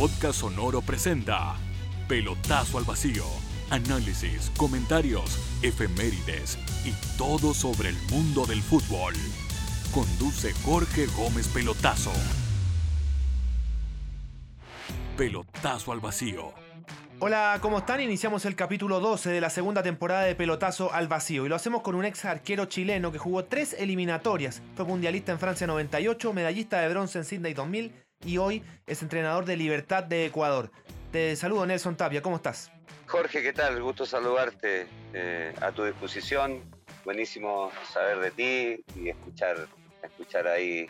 Podcast Sonoro presenta Pelotazo al Vacío. Análisis, comentarios, efemérides y todo sobre el mundo del fútbol. Conduce Jorge Gómez Pelotazo. Pelotazo al Vacío. Hola, ¿cómo están? Iniciamos el capítulo 12 de la segunda temporada de Pelotazo al Vacío y lo hacemos con un ex arquero chileno que jugó tres eliminatorias. Fue mundialista en Francia 98, medallista de bronce en Sydney 2000 y hoy es entrenador de Libertad de Ecuador. Te saludo Nelson Tapia, ¿cómo estás? Jorge, ¿qué tal? Gusto saludarte eh, a tu disposición. Buenísimo saber de ti y escuchar, escuchar ahí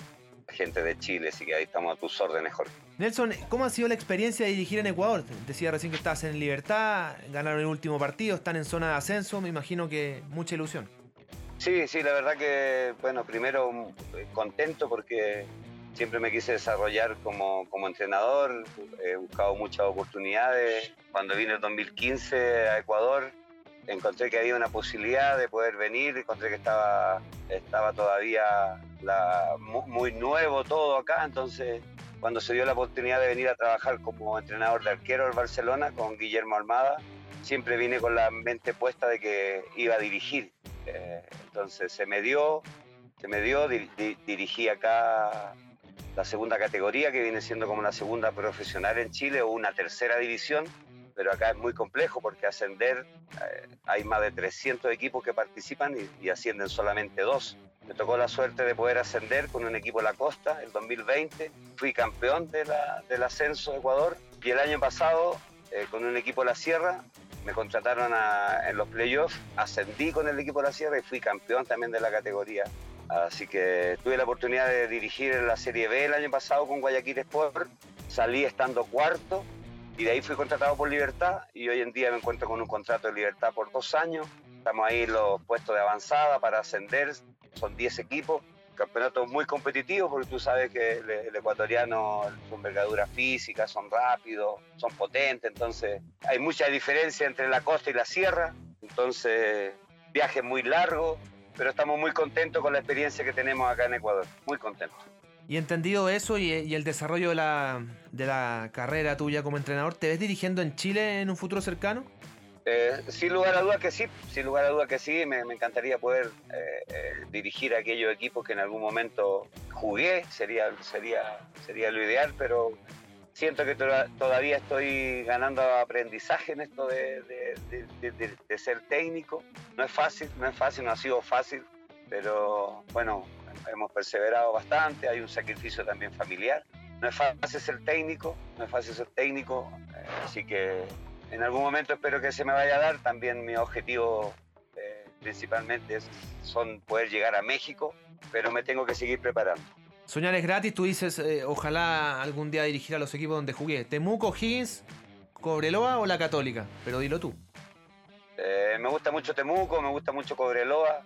gente de Chile, así que ahí estamos a tus órdenes, Jorge. Nelson, ¿cómo ha sido la experiencia de dirigir en Ecuador? Decía recién que estás en libertad, ganaron el último partido, están en zona de ascenso, me imagino que mucha ilusión. Sí, sí, la verdad que, bueno, primero eh, contento porque siempre me quise desarrollar como, como entrenador, he buscado muchas oportunidades. Cuando vine en 2015 a Ecuador, encontré que había una posibilidad de poder venir, encontré que estaba, estaba todavía la, muy nuevo todo acá, entonces cuando se dio la oportunidad de venir a trabajar como entrenador de arquero en Barcelona con Guillermo Almada, siempre vine con la mente puesta de que iba a dirigir. Eh, entonces se me dio, se me dio, dirigí acá la segunda categoría, que viene siendo como la segunda profesional en Chile o una tercera división, pero acá es muy complejo porque ascender, eh, hay más de 300 equipos que participan y, ascienden solamente dos. Me tocó la suerte de poder ascender con un equipo de la costa el 2020, fui campeón del ascenso de Ecuador y el año pasado eh, con un equipo de la Sierra me contrataron en los playoffs, ascendí con el equipo de la Sierra y fui campeón también de la categoría Así que tuve la oportunidad de dirigir la Serie B el año pasado con Guayaquil Sport. Salí estando cuarto y de ahí fui contratado por Libertad y hoy en día me encuentro con un contrato de Libertad por dos años. Estamos ahí en los puestos de avanzada para ascender. Son 10 equipos. Campeonato muy competitivo porque tú sabes que el, ecuatoriano, su envergadura física, son rápidos, son potentes. Entonces hay mucha diferencia entre la costa y la sierra. Entonces viaje muy largo pero estamos muy contentos con la experiencia que tenemos acá en Ecuador, muy contentos. Y entendido eso y, el desarrollo de la, de la, carrera tuya como entrenador, ¿te ves dirigiendo en Chile en un futuro cercano? Eh, sin lugar a dudas que sí, sin lugar a dudas que sí, me, encantaría poder eh, eh, dirigir aquellos equipos que en algún momento jugué, sería, sería, sería lo ideal, pero siento que todavía estoy ganando aprendizaje en esto de, ser técnico. No es fácil, no es fácil, no ha sido fácil, pero bueno, hemos perseverado bastante, hay un sacrificio también familiar. No es fácil ser técnico, no es fácil ser técnico, eh, así que en algún momento espero que se me vaya a dar. También mi objetivo eh, principalmente es, son poder llegar a México, pero me tengo que seguir preparando. Soñar es gratis, tú dices, eh, ojalá algún día dirigir a los equipos donde jugué. ¿Temuco, Higgins, Cobreloa o la Católica? Pero dilo tú. Eh, me gusta mucho Temuco, me gusta mucho Cobreloa.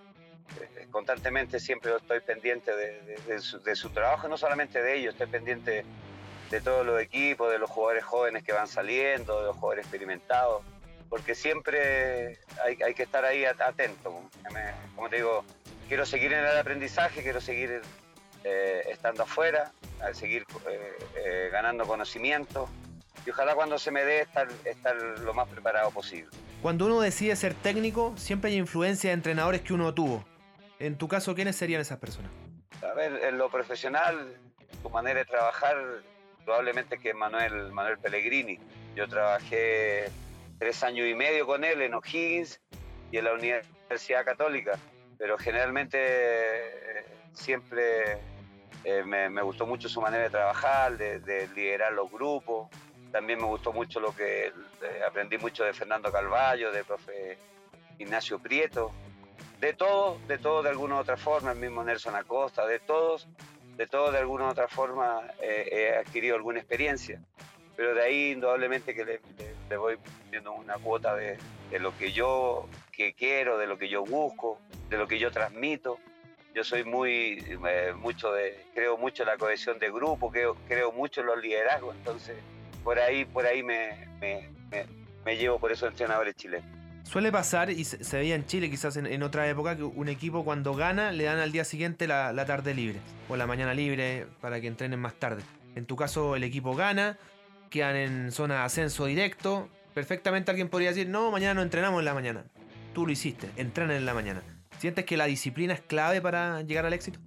Eh, constantemente siempre estoy pendiente de, su, trabajo, no solamente de ellos, estoy pendiente de todos los equipos, de los jugadores jóvenes que van saliendo, de los jugadores experimentados, porque siempre hay, que estar ahí atento. Como te digo, quiero seguir en el aprendizaje, quiero seguir eh, estando afuera, a seguir eh, eh, ganando conocimiento y ojalá cuando se me dé estar, estar lo más preparado posible. Cuando uno decide ser técnico, siempre hay influencia de entrenadores que uno tuvo. En tu caso, ¿quiénes serían esas personas? A ver, en lo profesional, tu manera de trabajar, probablemente que Manuel, Manuel Pellegrini. Yo trabajé tres años y medio con él en O'Higgins y en la Universidad Católica, pero generalmente siempre eh, me, gustó mucho su manera de trabajar, de, liderar los grupos. También me gustó mucho lo que eh, aprendí mucho de Fernando Calvallo, de profe Ignacio Prieto. De todo, de todo de alguna u otra forma, el mismo Nelson Acosta, de todos, de todo de alguna u otra forma eh, he adquirido alguna experiencia. Pero de ahí indudablemente que le, voy viendo una cuota de, de lo que yo que quiero, de lo que yo busco, de lo que yo transmito yo soy muy, eh, mucho de, creo mucho en la cohesión de grupo, creo, creo mucho en los liderazgos, entonces por ahí, por ahí me, me, llevo por esos entrenadores chilenos. Suele pasar, y se, veía en Chile quizás en, otra época, que un equipo cuando gana le dan al día siguiente la, la, tarde libre o la mañana libre para que entrenen más tarde. En tu caso el equipo gana, quedan en zona de ascenso directo. Perfectamente alguien podría decir, no, mañana no entrenamos en la mañana. Tú lo hiciste, entrenan en la mañana. ¿Sientes que la disciplina es clave para llegar al éxito?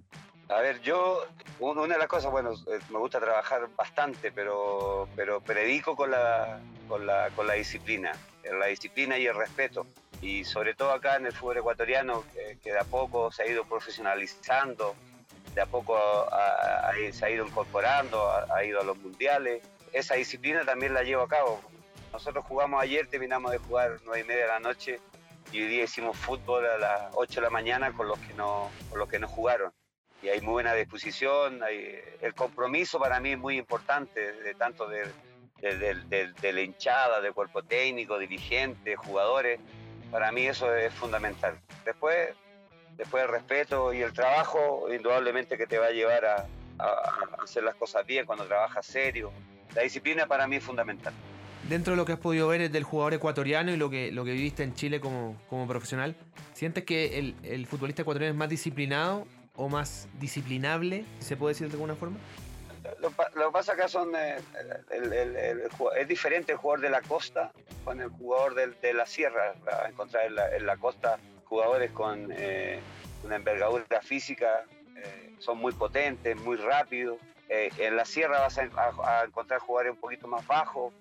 A ver, yo, una de las cosas, bueno, me gusta trabajar bastante, pero, pero predico con la, con, la, con la disciplina, la disciplina y el respeto. Y sobre todo acá en el fútbol ecuatoriano, que, de a poco se ha ido profesionalizando, de a poco se ha ido incorporando, ha, ido a los mundiales. Esa disciplina también la llevo a cabo. Nosotros jugamos ayer, terminamos de jugar nueve y media de la noche y hoy día hicimos fútbol a las 8 de la mañana con los que no, con los que no jugaron y hay muy buena disposición. el compromiso para mí es muy importante, de tanto de, de, la hinchada, del cuerpo técnico, dirigentes, jugadores. Para mí eso es fundamental. Después, después el respeto y el trabajo, indudablemente que te va a llevar a, hacer las cosas bien cuando trabajas serio. La disciplina para mí es fundamental. Dentro de lo que has podido ver del jugador ecuatoriano y lo que, lo que viviste en Chile como, como profesional, ¿sientes que el, el futbolista ecuatoriano es más disciplinado o más disciplinable, se puede decir de alguna forma? Lo, que pasa acá son eh, es diferente el jugador de la costa con el jugador de, la sierra. a encontrar en la, costa jugadores con eh, una envergadura física, eh, son muy potentes, muy rápidos. en la sierra vas a, encontrar jugadores un poquito más bajos,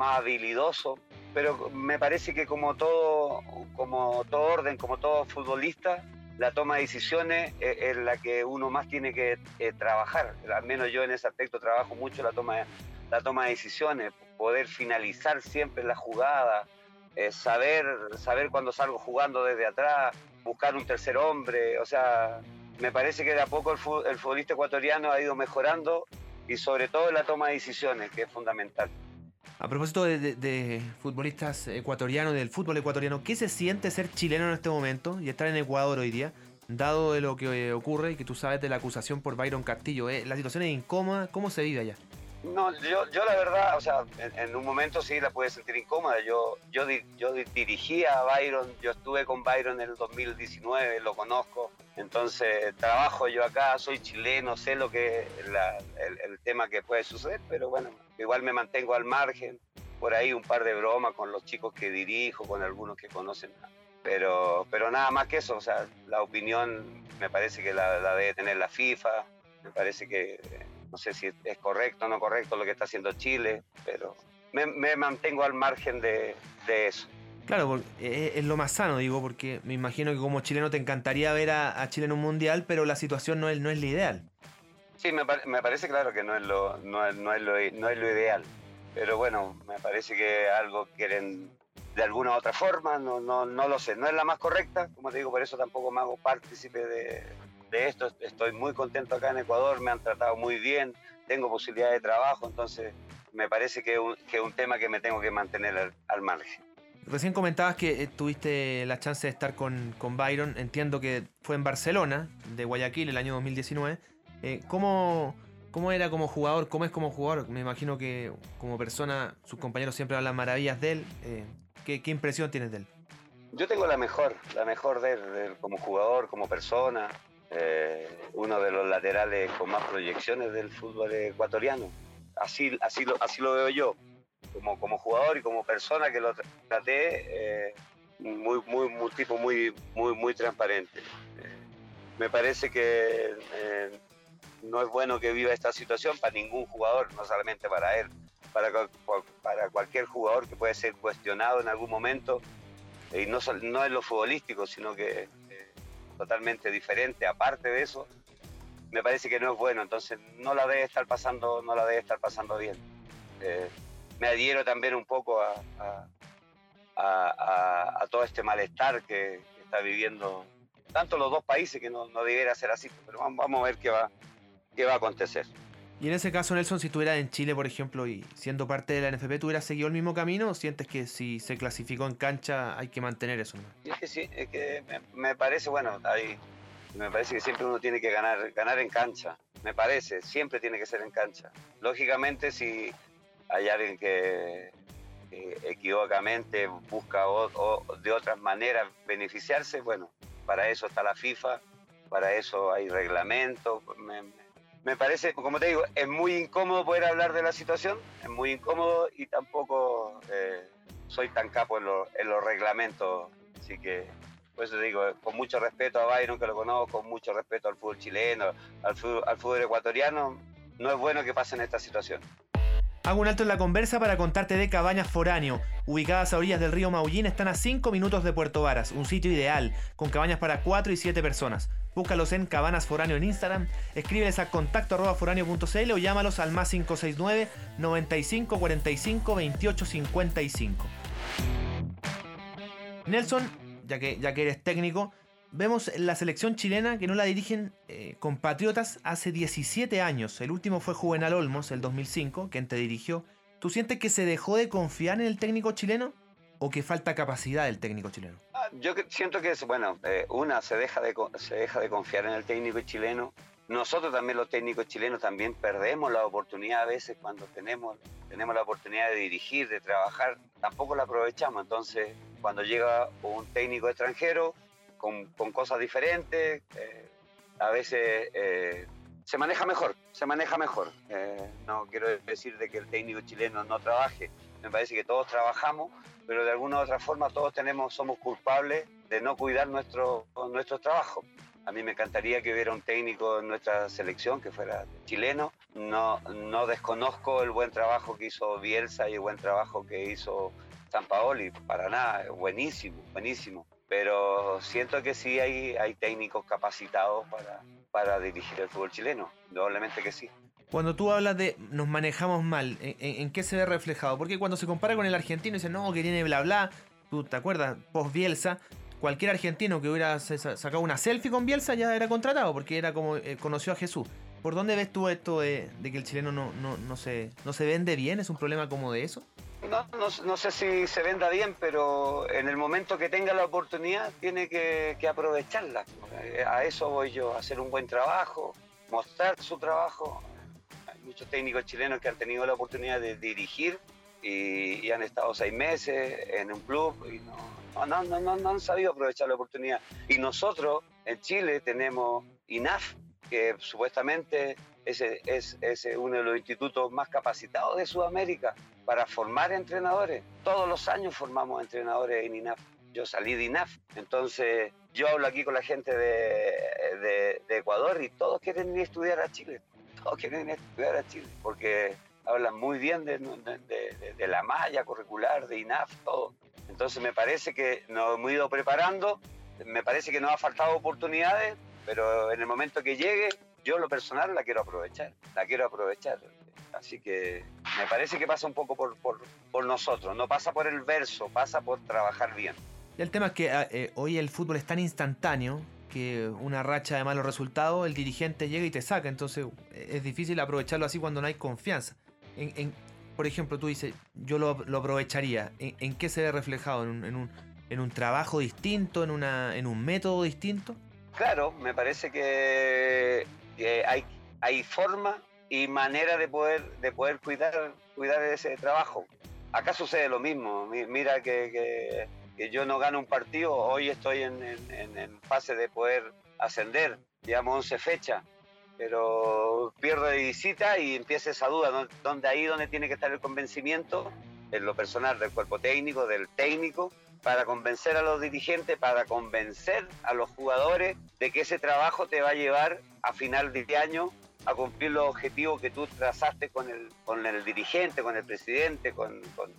más habilidosos. Pero me parece que como todo, como todo orden, como todo futbolista, la toma de decisiones es, la que uno más tiene que eh, trabajar. Al menos yo en ese aspecto trabajo mucho la toma, la toma de decisiones, poder finalizar siempre la jugada, eh, saber, saber cuando salgo jugando desde atrás, buscar un tercer hombre, o sea, me parece que de a poco el, el futbolista ecuatoriano ha ido mejorando y sobre todo la toma de decisiones, que es fundamental. A propósito de, futbolistas ecuatorianos, del fútbol ecuatoriano, ¿qué se siente ser chileno en este momento y estar en Ecuador hoy día? Dado de lo que ocurre y que tú sabes de la acusación por Byron Castillo, ¿eh? ¿la situación es incómoda? ¿Cómo se vive allá? No, yo, yo la verdad, o sea, en, un momento sí la puede sentir incómoda. Yo, yo, yo dirigía a Byron, yo estuve con Byron en el 2019, lo conozco. Entonces trabajo yo acá, soy chileno, sé lo que el, el, tema que puede suceder, pero bueno, igual me mantengo al margen. Por ahí un par de bromas con los chicos que dirijo, con algunos que conocen. Pero, pero nada más que eso, o sea, la opinión me parece que la, la debe tener la FIFA, me parece que no sé si es correcto o no correcto lo que está haciendo Chile, pero me, mantengo al margen de, eso. Claro, es, lo más sano, digo, porque me imagino que como chileno te encantaría ver a, Chile en un mundial, pero la situación no es, no es la ideal. Sí, me, parece claro que no es, lo, no, es, lo, no es lo ideal, pero bueno, me parece que algo quieren de alguna u otra forma, no, no, no lo sé, no es la más correcta, como te digo, por eso tampoco me hago partícipe de, de esto. Estoy muy contento acá en Ecuador, me han tratado muy bien, tengo posibilidad de trabajo, entonces me parece que es un, que un tema que me tengo que mantener al, margen. Recién comentabas que eh, tuviste la chance de estar con, con, Byron, entiendo que fue en Barcelona, de Guayaquil, el año 2019. Eh, ¿cómo, ¿Cómo era como jugador? ¿Cómo es como jugador? Me imagino que como persona sus compañeros siempre hablan maravillas de él. Eh, ¿qué, ¿qué, impresión tienes de él? Yo tengo la mejor, la mejor de él como jugador, como persona. Eh, uno de los laterales con más proyecciones del fútbol ecuatoriano. Así, así, lo, así lo veo yo, como, como jugador y como persona que lo traté, eh, muy, muy, tipo muy, muy, muy transparente. Eh, me parece que no es bueno que viva esta situación para ningún jugador, no solamente para él, para, para cualquier jugador que puede ser cuestionado en algún momento, y no, no en lo futbolístico, sino que totalmente diferente, aparte de eso, me parece que no es bueno, entonces no la debe estar pasando, no la debe estar pasando bien. Eh, me adhiero también un poco a, a, todo este malestar que, está viviendo tanto los dos países que no, no debiera ser así, pero vamos, vamos a ver qué va, qué va a acontecer. Y en ese caso, Nelson, si tú eras en Chile, por ejemplo, y siendo parte de la NFP, ¿tú hubieras seguido el mismo camino o sientes que si se clasificó en cancha hay que mantener eso? Es que sí, es que me, parece, bueno, ahí, me parece que siempre uno tiene que ganar, ganar en cancha. Me parece, siempre tiene que ser en cancha. Lógicamente, si hay alguien que, equivocamente busca de otras maneras beneficiarse, bueno, para eso está la FIFA, para eso hay reglamentos me parece, como te digo, es muy incómodo poder hablar de la situación, es muy incómodo y tampoco eh, soy tan capo en, los reglamentos, así que por eso te digo, con mucho respeto a Byron, que lo conozco, con mucho respeto al fútbol chileno, al fútbol, al fútbol ecuatoriano, no es bueno que pasen esta situación. Hago un alto en la conversa para contarte de Cabañas Foráneo. Ubicadas a orillas del río Maullín, están a 5 minutos de Puerto Varas, un sitio ideal, con cabañas para 4 y 7 personas. Búscalos en Cabanas Foráneo en Instagram, escríbeles a contacto o llámalos al más 569 95 45 28 55. Nelson, ya que, ya que eres técnico, vemos la selección chilena que no la dirigen eh, compatriotas hace 17 años. El último fue Juvenal Olmos, el 2005, quien te dirigió. ¿Tú sientes que se dejó de confiar en el técnico chileno o que falta capacidad del técnico chileno? Ah, yo siento que, bueno, eh, una, se deja, de, se deja de confiar en el técnico chileno. Nosotros también los técnicos chilenos también perdemos la oportunidad a veces cuando tenemos, tenemos la oportunidad de dirigir, de trabajar, tampoco la aprovechamos. Entonces, cuando llega un técnico extranjero, con, cosas diferentes, eh, a veces eh, se maneja mejor, se maneja mejor. Eh, no quiero decir de que el técnico chileno no trabaje, me parece que todos trabajamos, pero de alguna u otra forma todos tenemos, somos culpables de no cuidar nuestro, nuestro trabajo. A mí me encantaría que hubiera un técnico en nuestra selección que fuera chileno. No, no desconozco el buen trabajo que hizo Bielsa y el buen trabajo que hizo San Paoli, para nada, buenísimo, buenísimo pero siento que sí hay, hay técnicos capacitados para, para dirigir el fútbol chileno, probablemente que sí. Cuando tú hablas de nos manejamos mal, ¿en, qué se ve reflejado? Porque cuando se compara con el argentino y dice, no, que tiene bla bla, tú te acuerdas, post Bielsa, cualquier argentino que hubiera sacado una selfie con Bielsa ya era contratado, porque era como eh, conoció a Jesús. ¿Por dónde ves tú esto de, que el chileno no, no, no, se, no se vende bien? ¿Es un problema como de eso? No, no, sé si se venda bien, pero en el momento que tenga la oportunidad tiene que, aprovecharla. A eso voy yo, hacer un buen trabajo, mostrar su trabajo. Muchos técnicos chilenos que han tenido la oportunidad de dirigir y, han estado seis meses en un club y no, no, no, no, han sabido aprovechar la oportunidad. Y nosotros en Chile tenemos INAF, que supuestamente ese es, es uno de los institutos más capacitados de Sudamérica para formar entrenadores. Todos los años formamos entrenadores en INAF. Yo salí de INAF, entonces yo hablo aquí con la gente de, de, Ecuador y todos quieren ir a estudiar a Chile. A estudiar a Chile porque hablan muy bien de, de, la malla curricular, de INAF, todo. Entonces me parece que nos hemos ido preparando, me parece que nos ha faltado oportunidades, pero en el momento que llegue, yo lo personal la quiero aprovechar, la quiero aprovechar. Así que me parece que pasa un poco por, por, nosotros, no pasa por el verso, pasa por trabajar bien. El tema es que eh, hoy el fútbol es tan instantáneo que una racha de malos resultados, el dirigente llega y te saca, entonces eh, es difícil aprovecharlo así cuando no hay confianza. Por ejemplo, tú dices, yo lo, aprovecharía, ¿En, qué se ve reflejado? ¿En un, en un, en un trabajo distinto, en, una, en un método distinto? Claro, me parece que, hay, hay forma y manera de poder, de poder cuidar, cuidar ese trabajo. Acá sucede lo mismo. Mira que, yo no gano un partido, hoy estoy en, fase de poder ascender, digamos 11 fechas, pero pierdo de visita y empieza esa duda, donde ahí donde tiene que estar el convencimiento, en lo personal del cuerpo técnico, del técnico, para convencer a los dirigentes, para convencer a los jugadores de que ese trabajo te va a llevar a final de año a cumplir los objetivos que tú trazaste con el, con el dirigente, con el presidente, con, con,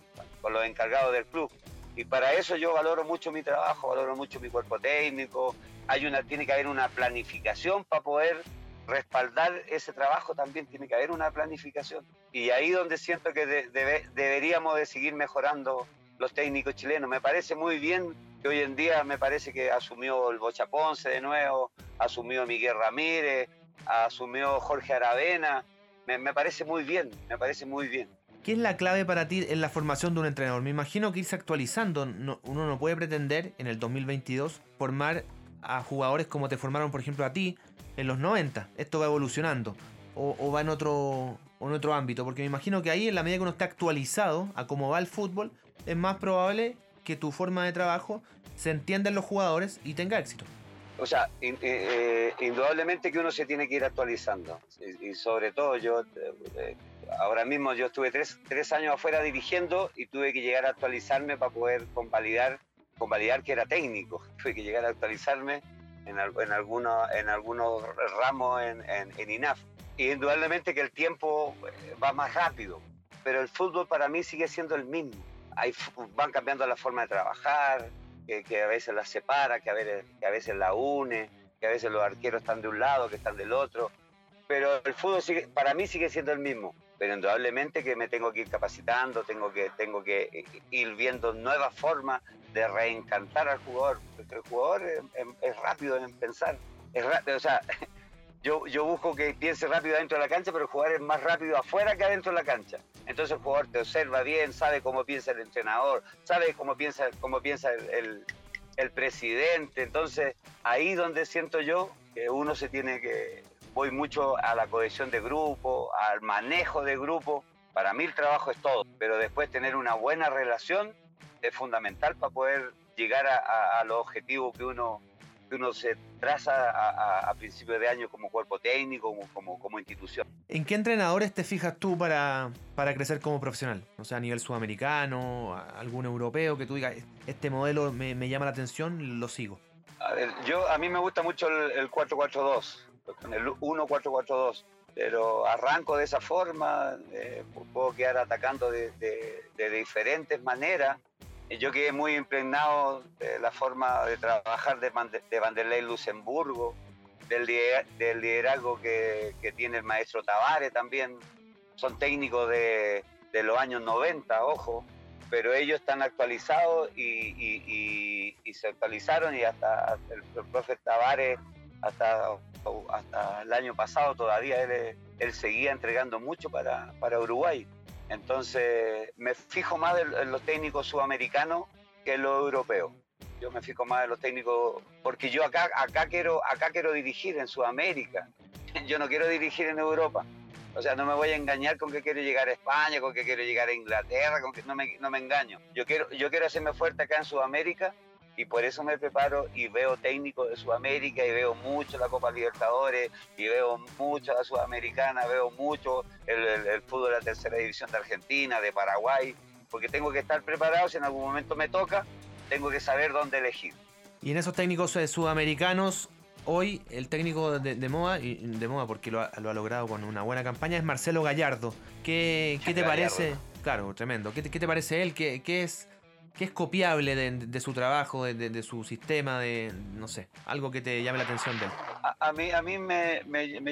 los encargados del club. Y para eso yo valoro mucho mi trabajo, valoro mucho mi cuerpo técnico. Hay una, tiene que haber una planificación para poder respaldar ese trabajo, también tiene que haber una planificación. Y ahí donde siento que deberíamos de seguir mejorando los técnicos chilenos. Me parece muy bien que hoy en día me parece que asumió el Bocha Ponce de nuevo, asumió Miguel Ramírez, asumió Jorge Aravena. Me, parece muy bien, me parece muy bien. ¿Qué es la clave para ti en la formación de un entrenador? Me imagino que irse actualizando. uno no puede pretender en el 2022 formar a jugadores como te formaron, por ejemplo, a ti en los 90. Esto va evolucionando. O, va en otro, en otro ámbito. Porque me imagino que ahí, en la medida que uno esté actualizado a cómo va el fútbol, es más probable que tu forma de trabajo se entienda en los jugadores y tenga éxito. O sea, eh, indudablemente que uno se tiene que ir actualizando. Y, sobre todo yo, eh, ahora mismo yo estuve tres, tres, años afuera dirigiendo y tuve que llegar a actualizarme para poder convalidar, convalidar que era técnico. Tuve que llegar a actualizarme en, en, algunos, en algunos ramos en, en, INAF. Y indudablemente que el tiempo eh, va más rápido, pero el fútbol para mí sigue siendo el mismo. Hay, van cambiando la forma de trabajar, que, a veces la separa, que a, veces, que a veces la une, que a veces los arqueros están de un lado, que están del otro. Pero el fútbol sigue, para mí sigue siendo el mismo. Pero indudablemente que me tengo que ir capacitando, tengo que, tengo que ir viendo nuevas formas de reencantar al jugador. Porque el jugador es, rápido en pensar. Es rápido, o sea, yo, yo busco que piense rápido dentro de la cancha, pero el jugador es más rápido afuera que adentro de la cancha. Entonces el jugador te observa bien, sabe cómo piensa el entrenador, sabe cómo piensa, cómo piensa el, presidente. Entonces ahí donde siento yo que uno se tiene que, voy mucho a la cohesión de grupo, al manejo de grupo. Para mí el trabajo es todo, pero después tener una buena relación es fundamental para poder llegar a los objetivos que uno, que uno se traza a, a, principios de año como cuerpo técnico, como, como, institución. ¿En qué entrenadores te fijas tú para, para crecer como profesional? O sea, a nivel sudamericano, algún europeo que tú digas, este modelo me, me llama la atención, lo sigo. A ver, yo, a mí me gusta mucho el, 4-4-2, el 1-4-4-2 pero arranco de esa forma, eh, puedo quedar atacando de, de, de, diferentes maneras. Yo quedé muy impregnado de la forma de trabajar de, de Vanderlei Luxemburgo, del, del liderazgo que, que, tiene el maestro Tavares también. Son técnicos de, de, los años 90, ojo, pero ellos están actualizados y, y, se actualizaron y hasta el, profe Tavares, hasta, hasta el año pasado todavía él, él seguía entregando mucho para, para Uruguay. Entonces, me fijo más en los técnicos sudamericanos que en los europeos. Yo me fijo más en los técnicos porque yo acá, acá, quiero, acá quiero dirigir en Sudamérica. Yo no quiero dirigir en Europa. O sea, no me voy a engañar con que quiero llegar a España, con que quiero llegar a Inglaterra, con que no me, no me engaño. Yo quiero, yo quiero hacerme fuerte acá en Sudamérica y por eso me preparo y veo técnicos de Sudamérica y veo mucho la Copa Libertadores y veo mucho la Sudamericana, veo mucho el, fútbol de la tercera división de Argentina, de Paraguay, porque tengo que estar preparado, si en algún momento me toca, tengo que saber dónde elegir. Y en esos técnicos eh, sudamericanos, hoy el técnico de, moda, y de moda porque lo ha, logrado con una buena campaña, es Marcelo Gallardo. ¿Qué, te parece? Claro, tremendo. ¿Qué, te parece él? ¿Qué, qué es ¿Qué es copiable de, su trabajo, de, su sistema, de, no sé, algo que te llame la atención de? A, mí, a mí me,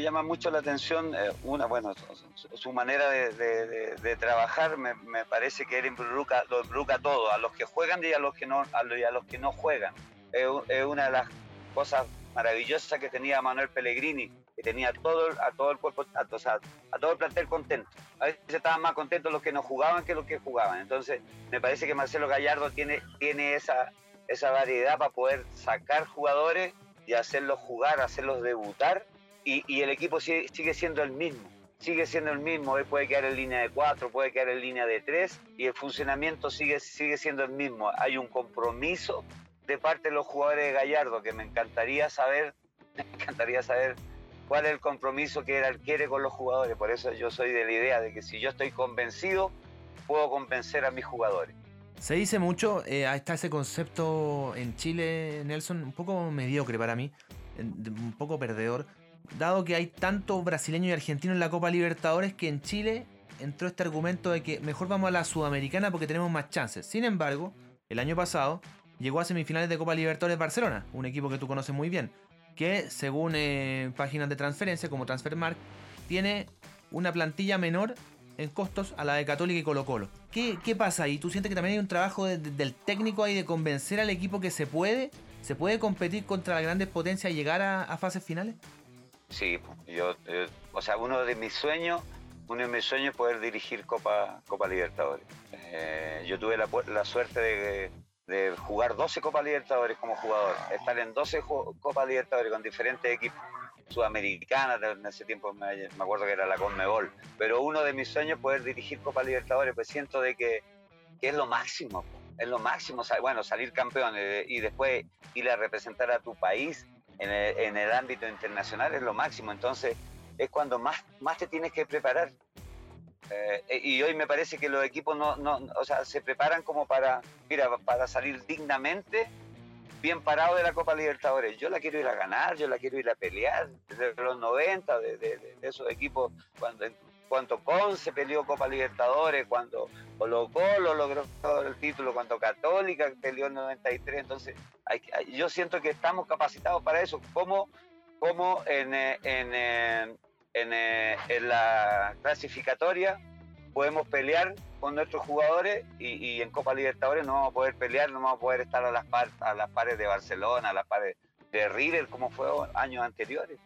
llama mucho la atención, eh, una, bueno, su, manera de, trabajar me, parece que él involucra, lo involucra todo, a los que juegan y a los que no, a los, que no juegan. es una de las cosas maravillosa que tenía Manuel Pellegrini, que tenía todo, a todo el cuerpo, a, a todo el plantel contento. A veces estaban más contentos los que no jugaban que los que jugaban. Entonces, me parece que Marcelo Gallardo tiene, tiene esa, esa variedad para poder sacar jugadores y hacerlos jugar, hacerlos debutar, y, y el equipo sigue, sigue, siendo el mismo. Sigue siendo el mismo, puede quedar en línea de cuatro, puede quedar en línea de tres, y el funcionamiento sigue, sigue siendo el mismo. Hay un compromiso de parte de los jugadores de Gallardo, que me encantaría saber, me encantaría saber cuál es el compromiso que él quiere con los jugadores. Por eso yo soy de la idea de que si yo estoy convencido, puedo convencer a mis jugadores. Se dice mucho, eh, está ese concepto en Chile, Nelson, un poco mediocre para mí, un poco perdedor, dado que hay tanto brasileño y argentino en la Copa Libertadores que en Chile entró este argumento de que mejor vamos a la Sudamericana porque tenemos más chances. Sin embargo, el año pasado llegó a semifinales de Copa Libertadores Barcelona, un equipo que tú conoces muy bien, que según eh, páginas de transferencia como Transfermarkt, tiene una plantilla menor en costos a la de Católica y Colo Colo. ¿Qué, qué pasa ahí? ¿Tú sientes que también hay un trabajo del técnico ahí de convencer al equipo que se puede, se puede competir contra las grandes potencias y llegar a, fases finales? Sí, yo, eh, o sea, uno de mis sueños, uno de mis sueños es poder dirigir Copa, Copa Libertadores. Eh, yo tuve la, la suerte de, de jugar 12 Copas Libertadores como jugador, estar en 12 Copas Libertadores con diferentes equipos sudamericanas, en ese tiempo me, acuerdo que era la Conmebol, pero uno de mis sueños es poder dirigir Copa Libertadores, pues siento de que, es lo máximo, es lo máximo, bueno, salir campeón eh, y después ir a representar a tu país en el, ámbito internacional es lo máximo. Entonces es cuando más, más te tienes que preparar. Eh, y hoy me parece que los equipos no, no, o sea, se preparan como para, mira, para salir dignamente bien parado de la Copa Libertadores. Yo la quiero ir a ganar, yo la quiero ir a pelear. Desde los 90, de, esos equipos, cuando, cuando Conce peleó Copa Libertadores, cuando Colo Colo logró el título, cuando Católica peleó en 93. Entonces, yo siento que estamos capacitados para eso. Como, como en, eh, eh, en, eh, en la clasificatoria podemos pelear con nuestros jugadores y, en Copa Libertadores no vamos a poder pelear, no vamos a poder estar a las, par, pares de Barcelona, a las pares de River, como fue años anteriores.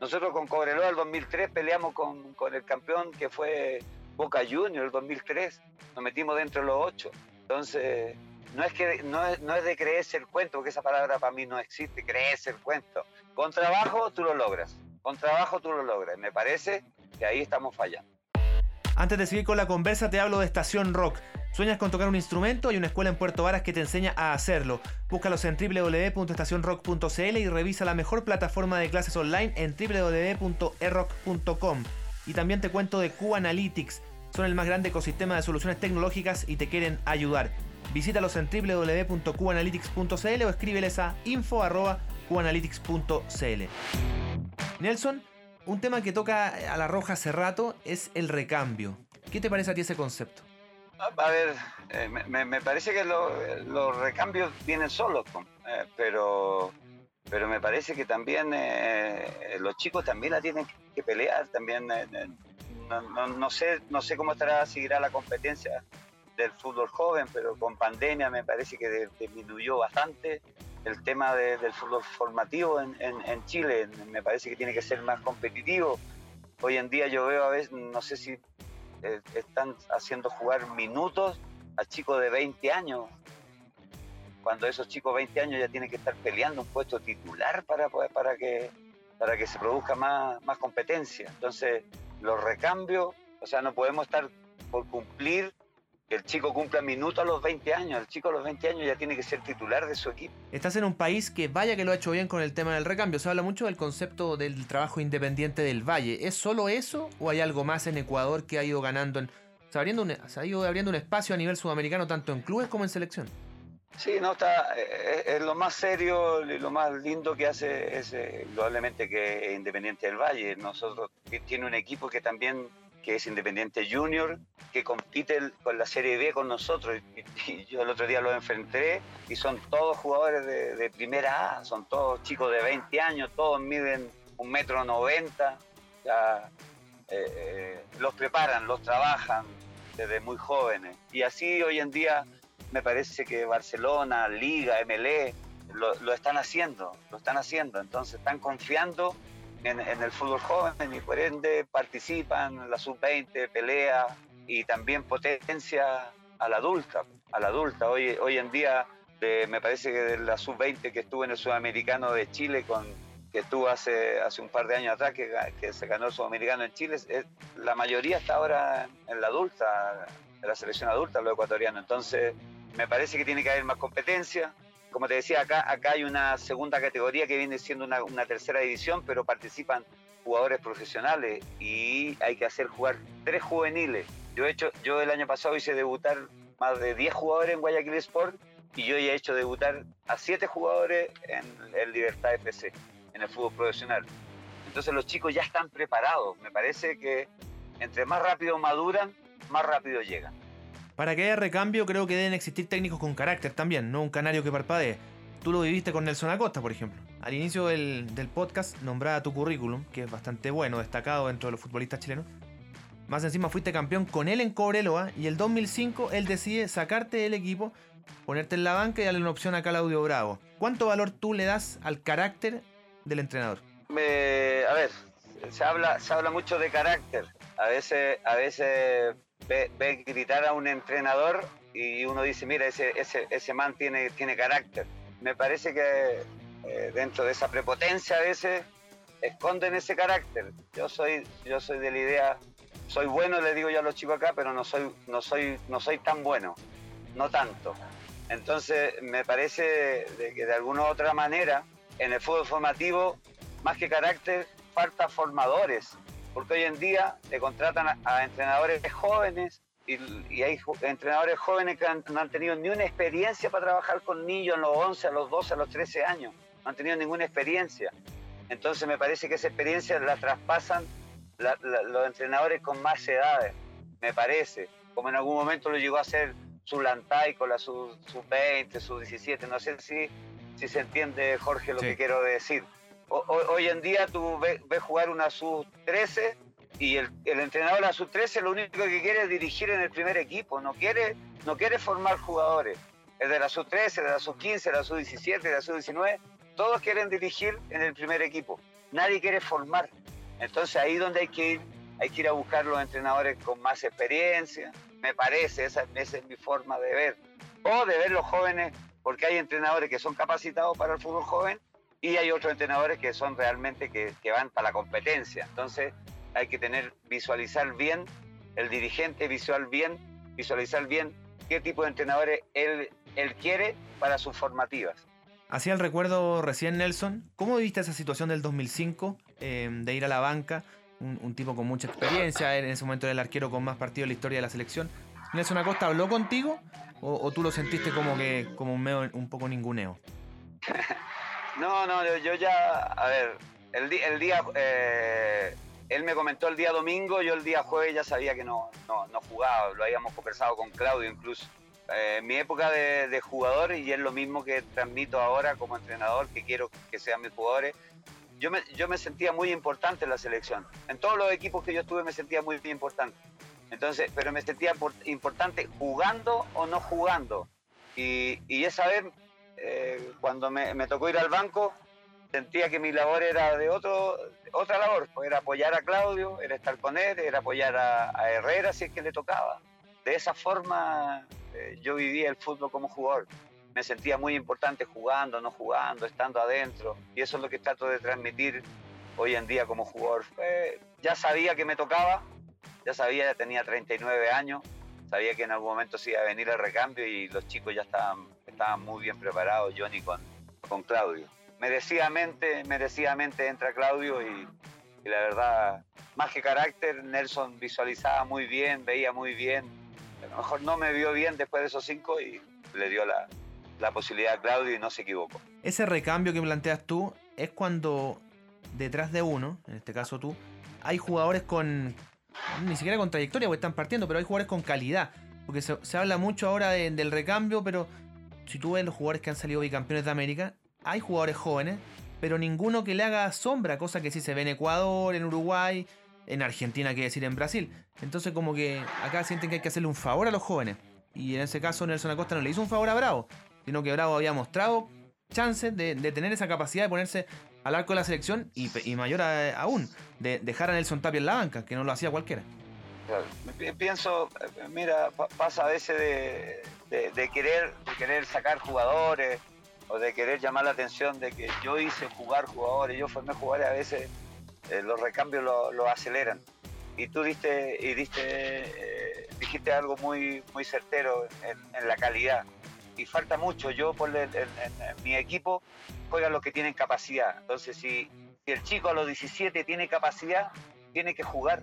Nosotros con Cobreloa el 2003 peleamos con, con el campeón que fue Boca Juniors el 2003, nos metimos dentro de los ocho. Entonces, no es, que, no es, no es de creerse el cuento, porque esa palabra para mí no existe, creerse el cuento. Con trabajo tú lo logras, con trabajo tú lo logras. Me parece que ahí estamos fallando. Antes de seguir con la conversa, te hablo de Estación Rock. ¿Sueñas con tocar un instrumento? Hay una escuela en Puerto Varas que te enseña a hacerlo. Búscalos en www.estacionrock.cl y revisa la mejor plataforma de clases online en www.errock.com. Y también te cuento de Q Analytics. Son el más grande ecosistema de soluciones tecnológicas y te quieren ayudar. Visítalos en www.qanalytics.cl o escríbeles a info.qanalytics.cl. Nelson, un tema que toca a la roja hace rato es el recambio. ¿Qué te parece a ti ese concepto? A ver, eh, me, parece que los recambios vienen solos, eh, pero, pero me parece que también eh, los chicos también la tienen que pelear, también no, sé, no sé cómo estará, seguirá la competencia del fútbol joven, pero con pandemia me parece que disminuyó bastante el tema del fútbol formativo en, Chile. Me parece que tiene que ser más competitivo. Hoy en día yo veo a veces, no sé si eh, están haciendo jugar minutos a chicos de 20 años, cuando esos chicos de 20 años ya tienen que estar peleando un puesto titular para, para, que, para que se produzca más, más competencia. Entonces, los recambios, o sea, no podemos estar por cumplir que el chico cumpla minutos a los 20 años. El chico a los 20 años ya tiene que ser titular de su equipo. Estás en un país que vaya que lo ha hecho bien con el tema del recambio. Se habla mucho del concepto del trabajo independiente del Valle. ¿Es solo eso o hay algo más en Ecuador que ha ido ganando, en, se, abriendo un, ha ido abriendo un espacio a nivel sudamericano tanto en clubes como en selección? Sí, no está, eh, es, lo más serio y lo más lindo que hace es eh, probablemente que Independiente del Valle. Nosotros tiene un equipo que también que es Independiente Junior, que compite con la Serie B con nosotros. Yo el otro día lo enfrenté y son todos jugadores de, primera A, son todos chicos de 20 años, todos miden un metro noventa. Eh, eh, los preparan, los trabajan desde muy jóvenes. Y así hoy en día me parece que Barcelona, Liga, MLE, lo están haciendo, lo están haciendo. Entonces están confiando en, el fútbol joven y por ende participan, la sub-20 pelea y también potencia a la adulta. A la adulta. Hoy, hoy en día me parece que de la sub-20 que estuvo en el sudamericano de Chile con que estuvo hace, hace un par de años atrás, que, que se ganó el sudamericano en Chile, la mayoría está ahora en la adulta, en la selección adulta, los ecuatorianos. Entonces, me parece que tiene que haber más competencia, como te decía, acá, acá hay una segunda categoría que viene siendo una, tercera división, pero participan jugadores profesionales y hay que hacer jugar tres juveniles. Yo, he hecho, yo el año pasado hice debutar más de 10 jugadores en Guayaquil Sport y yo ya he hecho debutar a 7 jugadores en el Libertad FC, en el fútbol profesional. Entonces los chicos ya están preparados. Me parece que entre más rápido maduran, más rápido llegan. Para que haya recambio creo que deben existir técnicos con carácter también, no un canario que parpadee. Tú lo viviste con Nelson Acosta, por ejemplo. Al inicio del, podcast nombraba tu currículum, que es bastante bueno, destacado dentro de los futbolistas chilenos. Más encima fuiste campeón con él en Cobreloa y el 2005 él decide sacarte del equipo, ponerte en la banca y darle una opción a Claudio Bravo. ¿Cuánto valor tú le das al carácter del entrenador? a ver, se habla, se habla mucho de carácter. A veces, a veces ve, gritar a un entrenador y uno dice, mira, ese, ese, ese man tiene, tiene carácter. Me parece que eh, dentro de esa prepotencia a veces esconden ese carácter. Yo soy, yo soy de la idea, soy bueno, le digo yo a los chicos acá, pero no soy, no soy, no soy tan bueno, no tanto. Entonces me parece que de alguna u otra manera en el fútbol formativo, más que carácter, falta formadores, porque hoy en día le contratan a, entrenadores jóvenes y, hay entrenadores jóvenes que no han tenido ni una experiencia para trabajar con niños en los 11, a los 12, a los 13 años, no han tenido ninguna experiencia. Entonces me parece que esa experiencia la traspasan los entrenadores con más edades, me parece, como en algún momento lo llegó a hacer Zulantay con la sub-20, sub-17, no sé si, si se entiende, Jorge, lo que quiero decir. Hoy en día tú ves, jugar una sub-13 y el, entrenador de la sub-13 lo único que quiere es dirigir en el primer equipo, no quiere, no quiere formar jugadores. El de la sub-13, de la sub-15, de la sub-17, de la sub-19, todos quieren dirigir en el primer equipo. Nadie quiere formar. Entonces ahí donde hay que ir, hay que ir a buscar los entrenadores con más experiencia, me parece, esa, es mi forma de ver. O de ver los jóvenes, porque hay entrenadores que son capacitados para el fútbol joven y hay otros entrenadores que son realmente que, van para la competencia. Entonces hay que tener, visualizar bien, el dirigente visual bien, visualizar bien qué tipo de entrenadores él, él quiere para sus formativas. Hacía el recuerdo recién Nelson, ¿cómo viste esa situación del 2005 eh, de ir a la banca? Un, tipo con mucha experiencia, en ese momento era el arquero con más partidos en la historia de la selección. ¿Nelson Acosta habló contigo o, tú lo sentiste como que como un, medio, un poco ninguneo? no, no, yo ya, a ver, el, el día, eh, él me comentó el día domingo, yo el día jueves ya sabía que no, no, no jugaba, lo habíamos conversado con Claudio incluso. Eh, mi época de, jugador, y es lo mismo que transmito ahora como entrenador, que quiero que sean mis jugadores, yo me, yo me sentía muy importante en la selección. En todos los equipos que yo estuve me sentía muy importante. Entonces, pero me sentía importante jugando o no jugando. Y, y esa vez, eh, cuando me, me, tocó ir al banco, sentía que mi labor era de otro, otra labor, pues era apoyar a Claudio, era estar con él, era apoyar a, Herrera si es que le tocaba. De esa forma eh, yo vivía el fútbol como jugador. Me sentía muy importante jugando, no jugando, estando adentro. Y eso es lo que trato de transmitir hoy en día como jugador. ya sabía que me tocaba, ya sabía, ya tenía 39 años, sabía que en algún momento se iba a venir el recambio y los chicos ya estaban, estaban muy bien preparados, Johnny con, con Claudio. Merecidamente, merecidamente entra Claudio y, la verdad, más que carácter, Nelson visualizaba muy bien, veía muy bien, a lo mejor no me vio bien después de esos cinco y le dio la, posibilidad a Claudio y no se equivocó. Ese recambio que planteas tú es cuando detrás de uno, en este caso tú, hay jugadores con, ni siquiera con trayectoria, porque están partiendo, pero hay jugadores con calidad. Porque se, habla mucho ahora del recambio, pero si tú ves los jugadores que han salido bicampeones de América, hay jugadores jóvenes, pero ninguno que le haga sombra, cosa que sí se ve en Ecuador, en Uruguay, en Argentina, que decir en Brasil. Entonces como que acá sienten que hay que hacerle un favor a los jóvenes. Y en ese caso Nelson Acosta no le hizo un favor a Bravo, sino que Bravo había mostrado chances de, tener esa capacidad de ponerse al arco de la selección y, mayor aún, de dejar a Nelson Tapia en la banca, que no lo hacía cualquiera. Pienso, mira, pasa a veces de, querer, querer sacar jugadores o de querer llamar la atención de que yo hice jugar jugadores, yo formé jugadores a veces eh, los recambios lo, aceleran. Y tú diste, y eh, dijiste algo muy, muy certero en, la calidad. Y falta mucho. Yo, por en, mi equipo, juegan los que tienen capacidad. Entonces, si el chico a los 17 tiene capacidad, tiene que jugar.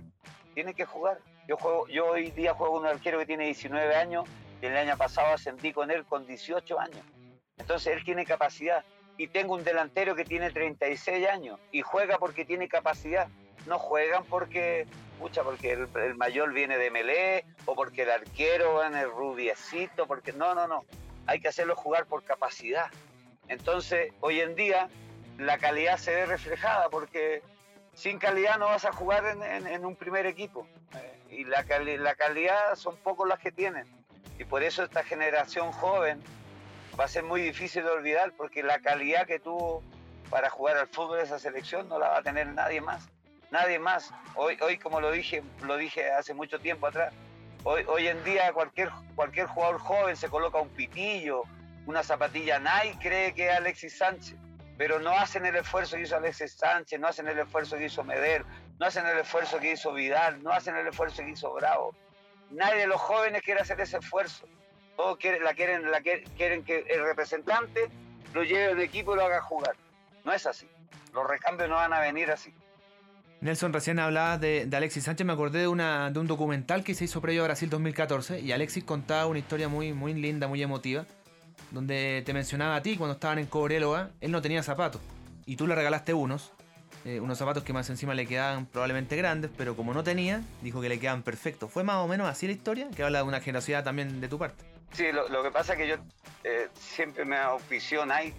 Tiene que jugar. Yo, juego, yo hoy día juego con un arquero que tiene 19 años y el año pasado ascendí con él con 18 años. Entonces él tiene capacidad y tengo un delantero que tiene 36 años y juega porque tiene capacidad. No juegan porque, pucha, porque el, mayor viene de Melé o porque el arquero en el rubiecito, porque no, no, no. Hay que hacerlo jugar por capacidad. Entonces, hoy en día la calidad se ve reflejada porque sin calidad no vas a jugar en, un primer equipo. Eh, y la, la calidad son pocos las que tienen. Y por eso esta generación joven va a ser muy difícil de olvidar porque la calidad que tuvo para jugar al fútbol de esa selección no la va a tener nadie más. Nadie más. Hoy, hoy como lo dije, lo dije hace mucho tiempo atrás, hoy, hoy en día cualquier, cualquier jugador joven se coloca un pitillo, una zapatilla Nike, cree que es Alexis Sánchez, pero no hacen el esfuerzo que hizo Alexis Sánchez, no hacen el esfuerzo que hizo Meder, no hacen el esfuerzo que hizo Vidal, no hacen el esfuerzo que hizo Bravo. Nadie de los jóvenes quiere hacer ese esfuerzo. Todos quieren, la quieren, quieren que el representante lo lleve al equipo y lo haga jugar. No es así. Los recambios no van a venir así. Nelson, recién hablabas de, Alexis Sánchez, me acordé de, una, de un documental que se hizo previo a Brasil 2014 y Alexis contaba una historia muy, muy linda, muy emotiva, donde te mencionaba a ti cuando estaban en Cobreloa, él no tenía zapatos y tú le regalaste unos, eh, unos zapatos que más encima le quedaban probablemente grandes, pero como no tenía, dijo que le quedaban perfectos. ¿Fue más o menos así la historia? Que habla de una generosidad también de tu parte. Sí, lo, que pasa es que yo eh, siempre me auspició Nike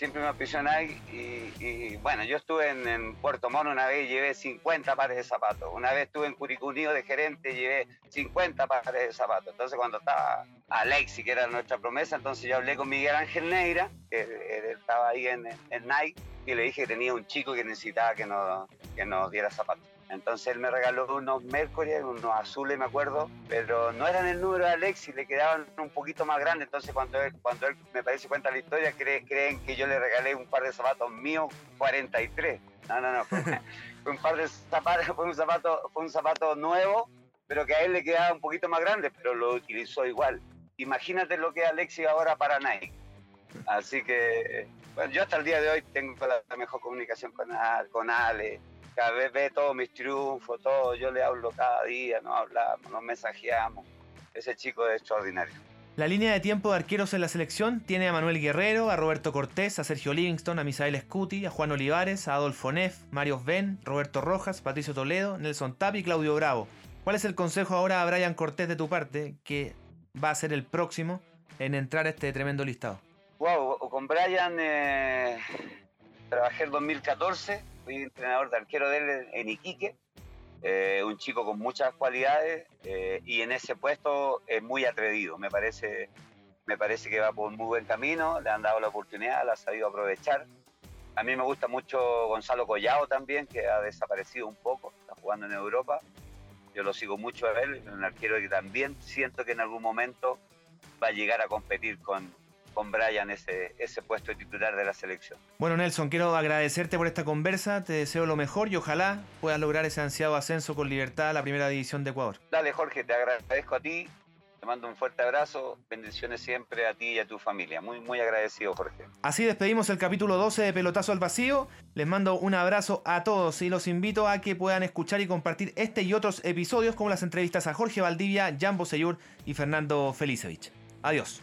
siempre me aprisioné y, bueno, yo estuve en, Puerto Mono una vez y llevé 50 pares de zapatos. Una vez estuve en Curicunío de gerente y llevé 50 pares de zapatos. Entonces cuando estaba Alexi, que era nuestra promesa, entonces yo hablé con Miguel Ángel Neira, que estaba ahí en, en Nike, y le dije que tenía un chico que necesitaba que nos, que nos diera zapatos. Entonces él me regaló unos Mercury, unos azules, me acuerdo, pero no eran el número de Alexis, le quedaban un poquito más grandes. Entonces cuando él, cuando él me parece cuenta la historia, creen que yo le regalé un par de zapatos míos 43. No, no, no, fue, un par de zapatos, fue un zapato, fue un zapato nuevo, pero que a él le quedaba un poquito más grande, pero lo utilizó igual. Imagínate lo que es Alexis ahora para Nike. Así que, bueno, yo hasta el día de hoy tengo la, mejor comunicación con, con Ale cada vez ve todos mis triunfos, todo, yo le hablo cada día, nos hablamos, nos mensajeamos. Ese chico es extraordinario. La línea de tiempo de arqueros en la selección tiene a Manuel Guerrero, a Roberto Cortés, a Sergio Livingston, a Misael Scuti, a Juan Olivares, a Adolfo Neff, Mario Ben, Roberto Rojas, Patricio Toledo, Nelson Tapi y Claudio Bravo. ¿Cuál es el consejo ahora a Brian Cortés de tu parte, que va a ser el próximo en entrar a este tremendo listado? Wow, con Brian eh, trabajé el 2014 fui entrenador de arquero de él en Iquique, eh, un chico con muchas cualidades eh, y en ese puesto es muy atrevido, me parece, me parece que va por un muy buen camino, le han dado la oportunidad, la ha sabido aprovechar. A mí me gusta mucho Gonzalo Collado también, que ha desaparecido un poco, está jugando en Europa. Yo lo sigo mucho a él, un arquero que también siento que en algún momento va a llegar a competir con, con Brian ese, ese puesto de titular de la selección. Bueno, Nelson, quiero agradecerte por esta conversa, te deseo lo mejor y ojalá puedas lograr ese ansiado ascenso con libertad a la primera división de Ecuador. Dale, Jorge, te agradezco a ti, te mando un fuerte abrazo, bendiciones siempre a ti y a tu familia. Muy, muy agradecido, Jorge. Así despedimos el capítulo 12 de Pelotazo al Vacío. Les mando un abrazo a todos y los invito a que puedan escuchar y compartir este y otros episodios como las entrevistas a Jorge Valdivia, Jan Boseyur y Fernando Felicevich. Adiós.